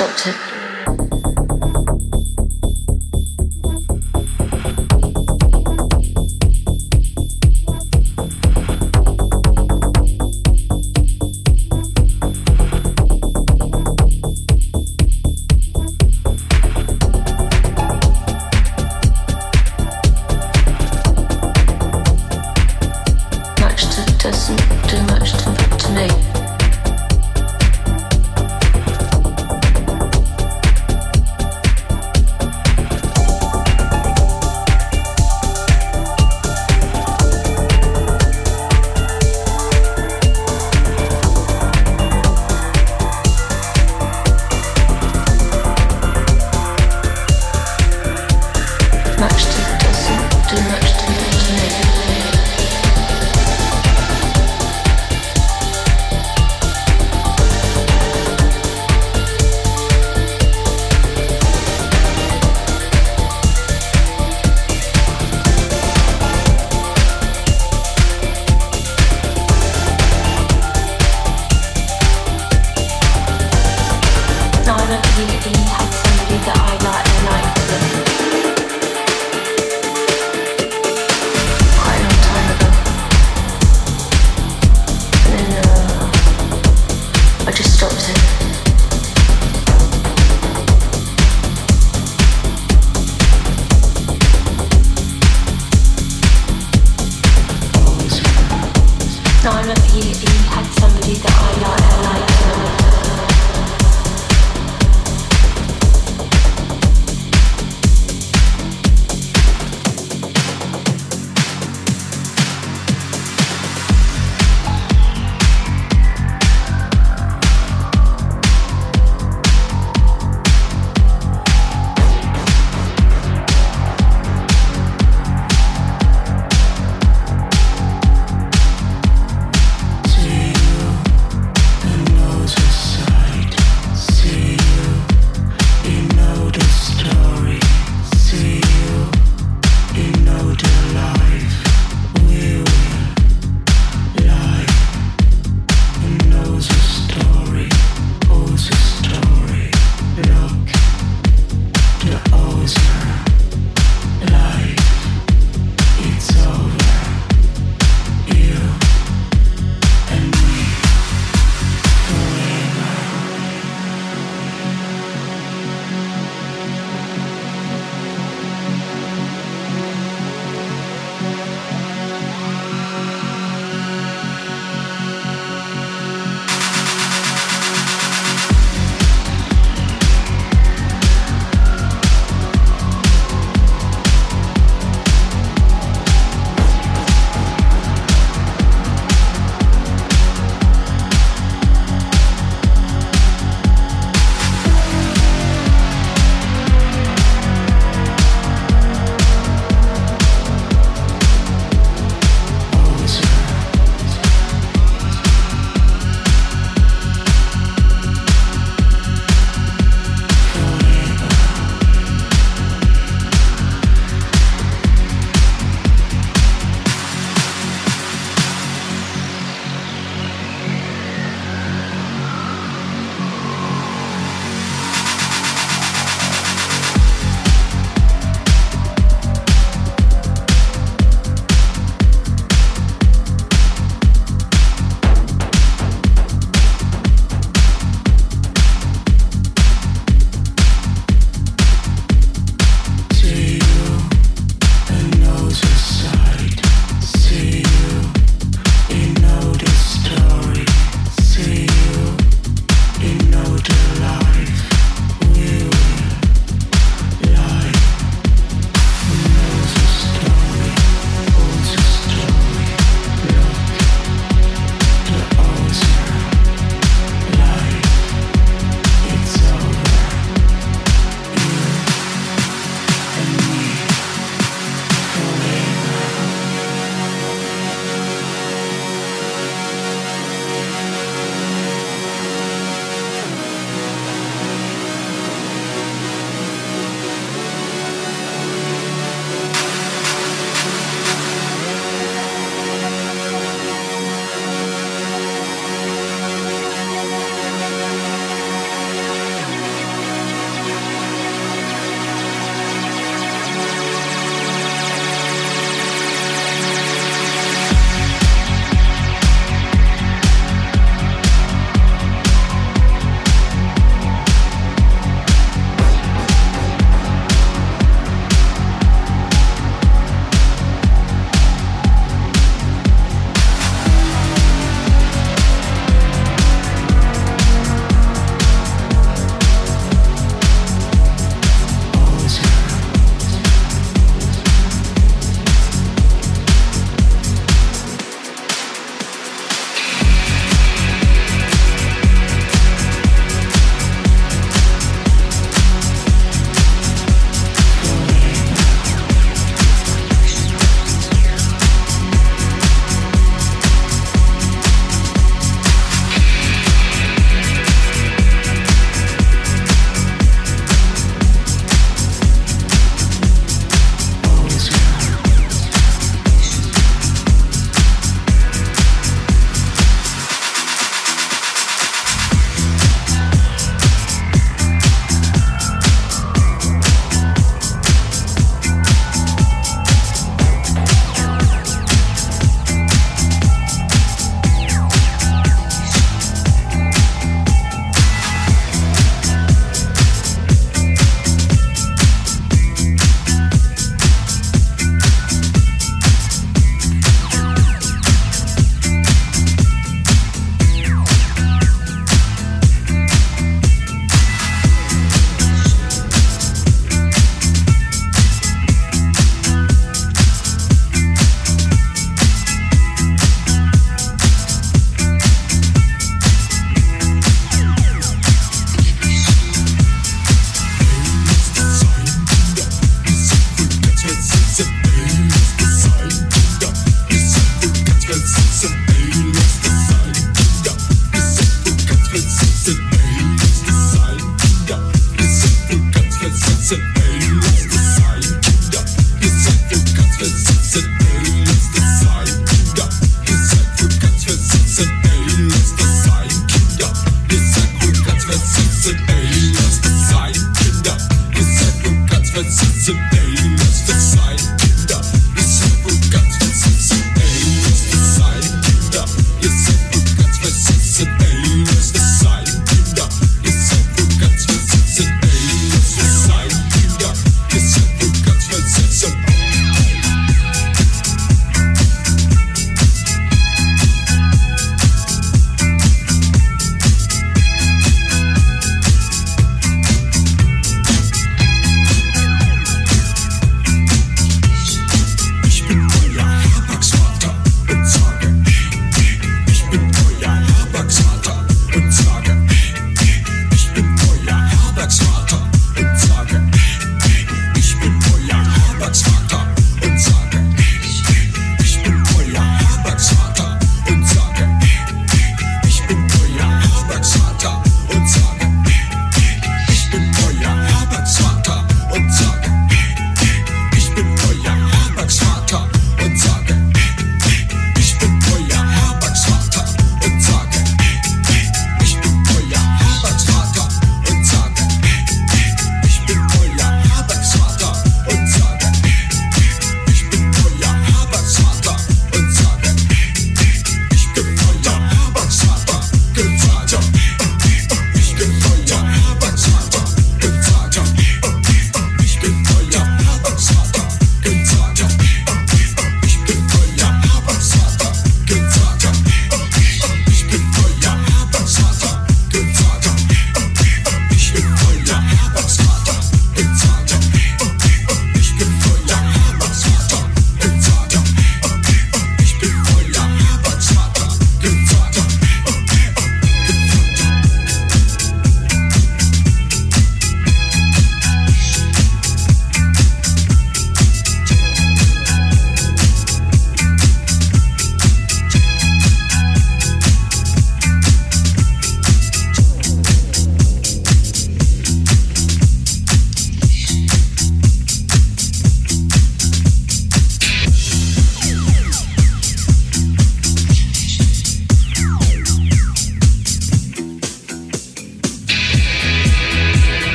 stopped it.